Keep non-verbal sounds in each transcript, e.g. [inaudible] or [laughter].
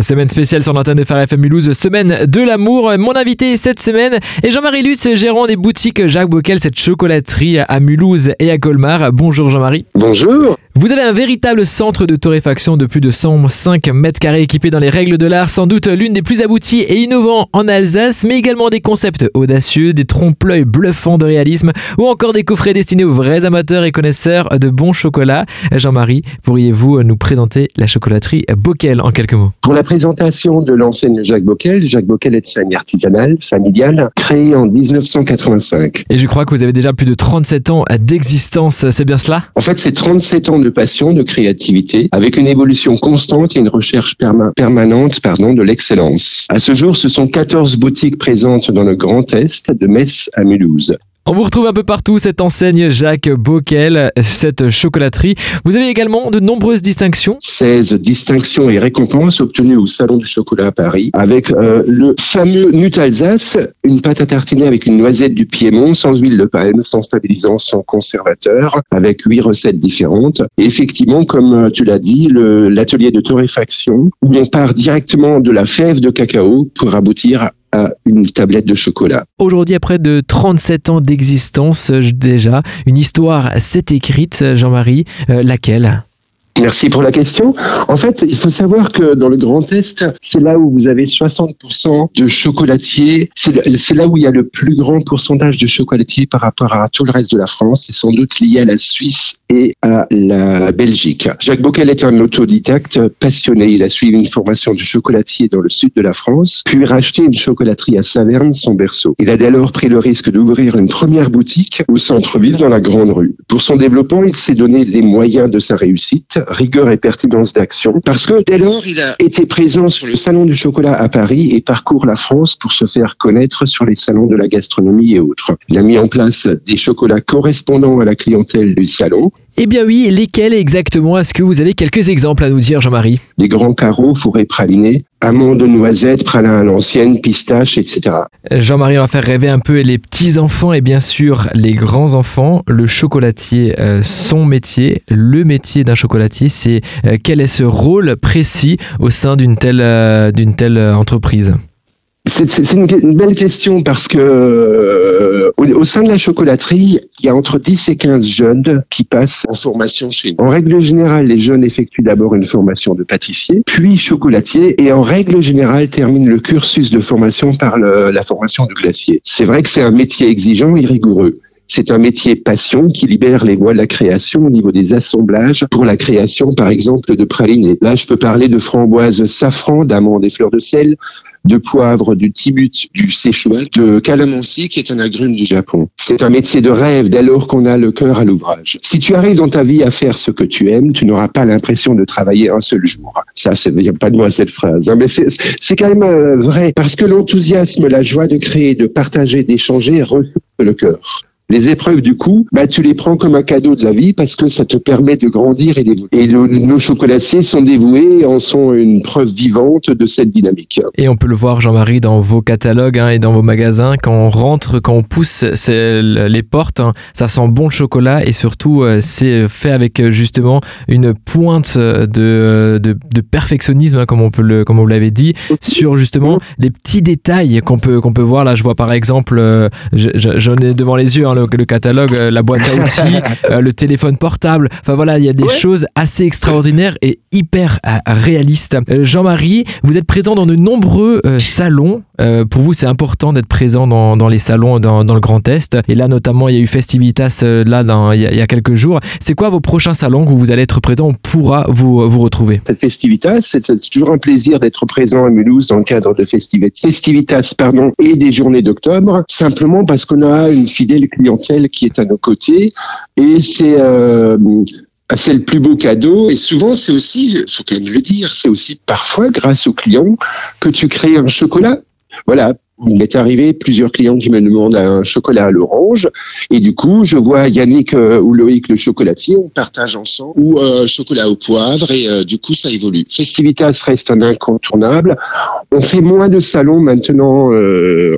Semaine spéciale sur l'antenne de FM Mulhouse, semaine de l'amour. Mon invité cette semaine est Jean-Marie Lutz, gérant des boutiques Jacques Bockel, cette chocolaterie à Mulhouse et à Colmar. Bonjour Jean-Marie. Bonjour. Vous avez un véritable centre de torréfaction de plus de 105 mètres carrés équipé dans les règles de l'art, sans doute l'une des plus abouties et innovants en Alsace, mais également des concepts audacieux, des trompe-l'œil bluffants de réalisme ou encore des coffrets destinés aux vrais amateurs et connaisseurs de bons chocolats. Jean-Marie, pourriez-vous nous présenter la chocolaterie Bockel en quelques mots? Pour la présentation de l'enseigne Jacques Bockel, Jacques Bockel est une artisanale, familiale, créée en 1985. Et je crois que vous avez déjà plus de 37 ans d'existence, c'est bien cela? En fait, c'est 37 ans de passion, de créativité, avec une évolution constante et une recherche permanente pardon, de l'excellence. À ce jour, ce sont 14 boutiques présentes dans le Grand Est, de Metz à Mulhouse. On vous retrouve un peu partout, cette enseigne Jacques Bockel, cette chocolaterie. Vous avez également de nombreuses distinctions 16 distinctions et récompenses obtenues au Salon du chocolat à Paris, avec euh, le fameux Nut Alsace, une pâte à tartiner avec une noisette du Piémont, sans huile de palme, sans stabilisant, sans conservateur, avec huit recettes différentes. Et effectivement, comme euh, tu l'as dit, l'atelier de torréfaction, où on part directement de la fève de cacao pour aboutir une tablette de chocolat. Aujourd'hui, après de 37 ans d'existence déjà, une histoire s'est écrite, Jean-Marie, euh, laquelle? Merci pour la question. En fait, il faut savoir que dans le Grand Est, c'est là où vous avez 60% de chocolatiers. C'est là où il y a le plus grand pourcentage de chocolatiers par rapport à tout le reste de la France. C'est sans doute lié à la Suisse et à la Belgique. Jacques Bockel est un autodidacte passionné. Il a suivi une formation de chocolatier dans le sud de la France, puis racheté une chocolaterie à Saverne, son berceau. Il a dès lors pris le risque d'ouvrir une première boutique au centre-ville dans la Grande Rue. Pour son développement, il s'est donné les moyens de sa réussite rigueur et pertinence d'action, parce que dès lors, il a été présent sur le salon du chocolat à Paris et parcourt la France pour se faire connaître sur les salons de la gastronomie et autres. Il a mis en place des chocolats correspondant à la clientèle du salon. Eh bien oui, lesquels exactement? Est-ce que vous avez quelques exemples à nous dire, Jean-Marie? Les grands carreaux fourrés pralinés, amandes, noisettes, pralin à l'ancienne, pistaches, etc. Jean-Marie, on va faire rêver un peu les petits-enfants et bien sûr les grands-enfants. Le chocolatier, euh, son métier, le métier d'un chocolatier, c'est euh, quel est ce rôle précis au sein d'une telle, euh, d'une telle entreprise? C'est une, belle question parce que au, sein de la chocolaterie, il y a entre 10 et 15 jeunes qui passent en formation chez nous. En règle générale, les jeunes effectuent d'abord une formation de pâtissier, puis chocolatier, et en règle générale terminent le cursus de formation par la formation de glacier. C'est vrai que c'est un métier exigeant et rigoureux. C'est un métier passion qui libère les voies de la création au niveau des assemblages pour la création, par exemple, de pralines. Là, je peux parler de framboises safran, d'amandes et fleurs de sel, de poivre, du tibut, du séchoua, de calamansi, qui est un agrume du Japon. C'est un métier de rêve dès lors qu'on a le cœur à l'ouvrage. Si tu arrives dans ta vie à faire ce que tu aimes, tu n'auras pas l'impression de travailler un seul jour. Ça, c'est pas de moi cette phrase, hein, mais c'est quand même euh, vrai parce que l'enthousiasme, la joie de créer, de partager, d'échanger le cœur. Les épreuves du coup, bah, tu les prends comme un cadeau de la vie parce que ça te permet de grandir et d'évoluer. Et nos chocolatiers sont dévoués et en sont une preuve vivante de cette dynamique. Et on peut le voir, Jean-Marie, dans vos catalogues hein, et dans vos magasins. Quand on rentre, quand on pousse les portes, hein, ça sent bon chocolat et surtout, euh, c'est fait avec euh, justement une pointe de, de, perfectionnisme, hein, comme, on peut le, comme vous l'avez dit, sur justement les petits détails qu'on peut, qu'on peut voir. Là, je vois par exemple, euh, j'en ai devant les yeux, le, catalogue, euh, la boîte à [laughs] outils, euh, le téléphone portable. Enfin voilà, il y a des choses assez extraordinaires et hyper euh, réalistes. Jean-Marie, vous êtes présent dans de nombreux salons. pour vous, c'est important d'être présent dans, dans les salons dans, dans, le Grand Est. Et là, notamment, il y a eu Festivitas là dans, il, y a, quelques jours. C'est quoi vos prochains salons où vous allez être présent On pourra vous, vous retrouver? Cette Festivitas, c'est toujours un plaisir d'être présent à Mulhouse dans le cadre de Festivitas, Festivitas pardon, et des journées d'octobre, simplement parce qu'on a une fidèle clientèle qui est à nos côtés. Et c'est euh, c'est le plus beau cadeau. Et souvent, c'est aussi, faut quand même le dire, c'est aussi parfois grâce aux clients que tu crées un chocolat. Voilà, Il m'est arrivé plusieurs clients qui me demandent un chocolat à l'orange et du coup je vois Yannick euh, ou Loïc le chocolatier, on partage ensemble ou euh, chocolat au poivre et euh, du coup ça évolue. Festivitas reste un incontournable. On fait moins de salons maintenant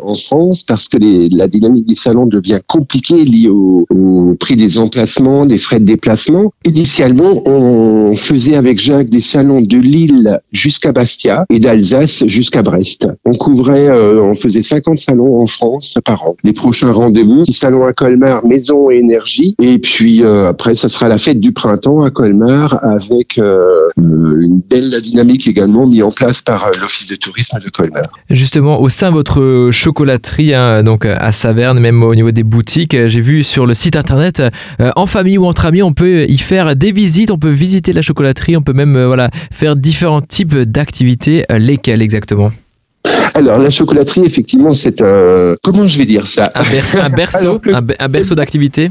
en France parce que les, la dynamique des salons devient compliquée liée au, au, prix des emplacements, des frais de déplacement. Initialement on faisait avec Jacques des salons de Lille jusqu'à Bastia et d'Alsace jusqu'à Brest. On couvrait, on faisait faisait 50 salons en France par an. Les prochains rendez-vous, petit salon à Colmar, maison et énergie. Et puis euh, après, ça sera la fête du printemps à Colmar avec euh, une belle dynamique également mise en place par euh, l'Office de tourisme de Colmar. Justement, au sein de votre chocolaterie, hein, donc à Saverne, même au niveau des boutiques, j'ai vu sur le site internet, en famille ou entre amis, on peut y faire des visites, on peut visiter la chocolaterie, on peut même voilà, faire différents types d'activités. Lesquelles exactement? Alors, la chocolaterie, effectivement, c'est un... Comment je vais dire ça? Un, berceau, [laughs] un, berceau d'activité?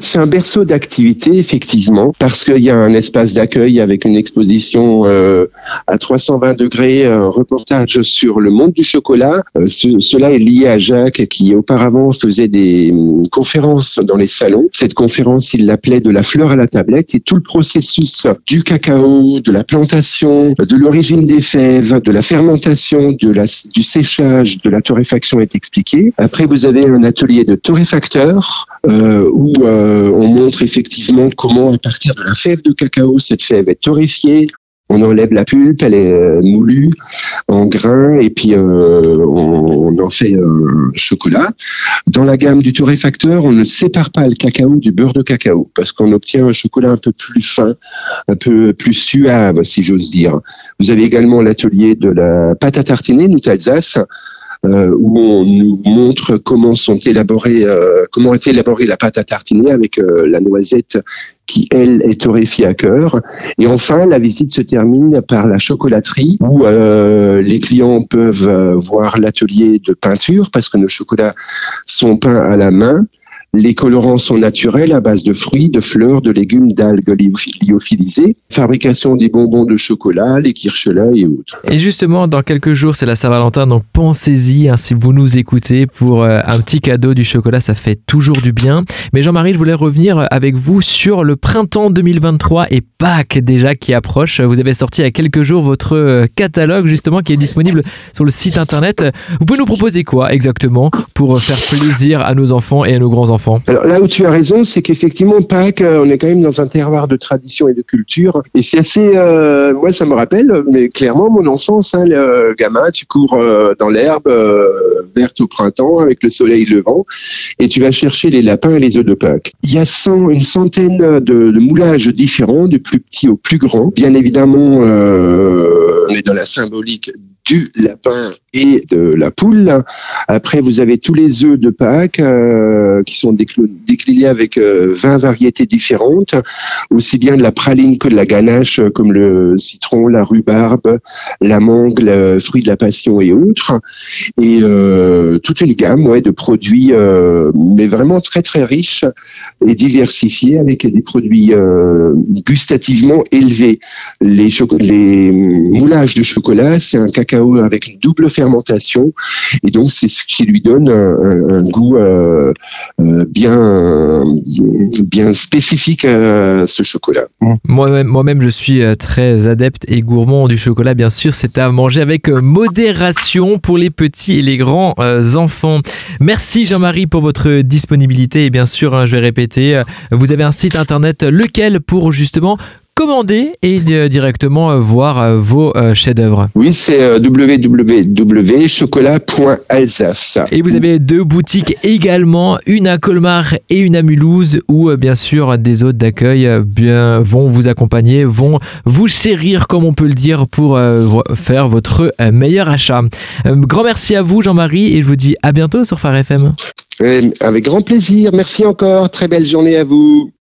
C'est un berceau d'activité, effectivement, parce qu'il y a un espace d'accueil avec une exposition euh, à 320 degrés, un reportage sur le monde du chocolat. Euh, cela est lié à Jacques, qui auparavant faisait des hum, conférences dans les salons. Cette conférence, il l'appelait de la fleur à la tablette, et tout le processus du cacao, de la plantation, de l'origine des fèves, de la fermentation, de la du séchage, de la torréfaction est expliqué. Après, vous avez un atelier de torréfacteur euh, où euh, on montre effectivement comment, à partir de la fève de cacao, cette fève est torréfiée, on enlève la pulpe, elle est euh, moulue en grains et puis on, fait un chocolat. Dans la gamme du torréfacteur, on ne sépare pas le cacao du beurre de cacao parce qu'on obtient un chocolat un peu plus fin, un peu plus suave, si j'ose dire. Vous avez également l'atelier de la pâte à tartiner, nous Alsace, euh, où on nous montre comment sont élaborées, euh, comment est élaborée la pâte à tartiner avec euh, la noisette qui elle est torréfiée à cœur. Et enfin, la visite se termine par la chocolaterie où les clients peuvent voir l'atelier de peinture parce que nos chocolats sont peints à la main. Les colorants sont naturels à base de fruits, de fleurs, de légumes, d'algues lyophilisées. Fabrication des bonbons de chocolat, les kirschelins et autres. Et justement, dans quelques jours, c'est la Saint-Valentin, donc pensez-y hein, si vous nous écoutez pour euh, un petit cadeau du chocolat, ça fait toujours du bien. Mais Jean-Marie, je voulais revenir avec vous sur le printemps 2023 et Pâques déjà qui approche. Vous avez sorti il y a quelques jours votre euh, catalogue justement qui est disponible sur le site internet. Vous pouvez nous proposer quoi exactement pour faire plaisir à nos enfants et à nos grands-enfants? Alors là où tu as raison, c'est qu'effectivement Pâques, euh, on est quand même dans un terroir de tradition et de culture, et c'est assez. Euh, moi, ça me rappelle, mais clairement mon enfance. Hein, le gamin, tu cours euh, dans l'herbe verte au printemps avec le soleil levant, et tu vas chercher les lapins et les œufs de Pâques. Il y a une centaine de, de, moulages différents, du plus petit au plus grand. Bien évidemment, on est dans la symbolique du lapin et de la poule. Après, vous avez tous les œufs de Pâques euh, qui sont déclinés avec 20 euh, variétés différentes, aussi bien de la praline que de la ganache, euh, comme le citron, la rhubarbe, la mangue, le fruit de la passion et autres. Et toute une gamme ouais, de produits, mais vraiment très très riches et diversifiés avec des produits gustativement élevés. Les, les moulages de chocolat, c'est un cacao avec une double fermentation et donc c'est ce qui lui donne un, goût euh, euh, bien bien spécifique à ce chocolat. Moi-même, moi-même, je suis euh, très adepte et gourmand du chocolat. Bien sûr, c'est à manger avec modération pour les petits et les grands enfants. Merci Jean-Marie pour votre disponibilité et bien sûr, hein, je vais répéter, vous avez un site internet lequel pour justement commander et directement euh, voir euh, vos euh, chefs-d'œuvre. Oui, c'est www.chocolat.alsace. Et vous avez deux boutiques également, une à Colmar et une à Mulhouse, où bien sûr des hôtes d'accueil bien vont vous accompagner, vont vous chérir, comme on peut le dire, pour faire votre meilleur achat. Grand merci à vous, Jean-Marie, et je vous dis à bientôt sur Phare FM. Avec grand plaisir. Merci encore. Très belle journée à vous.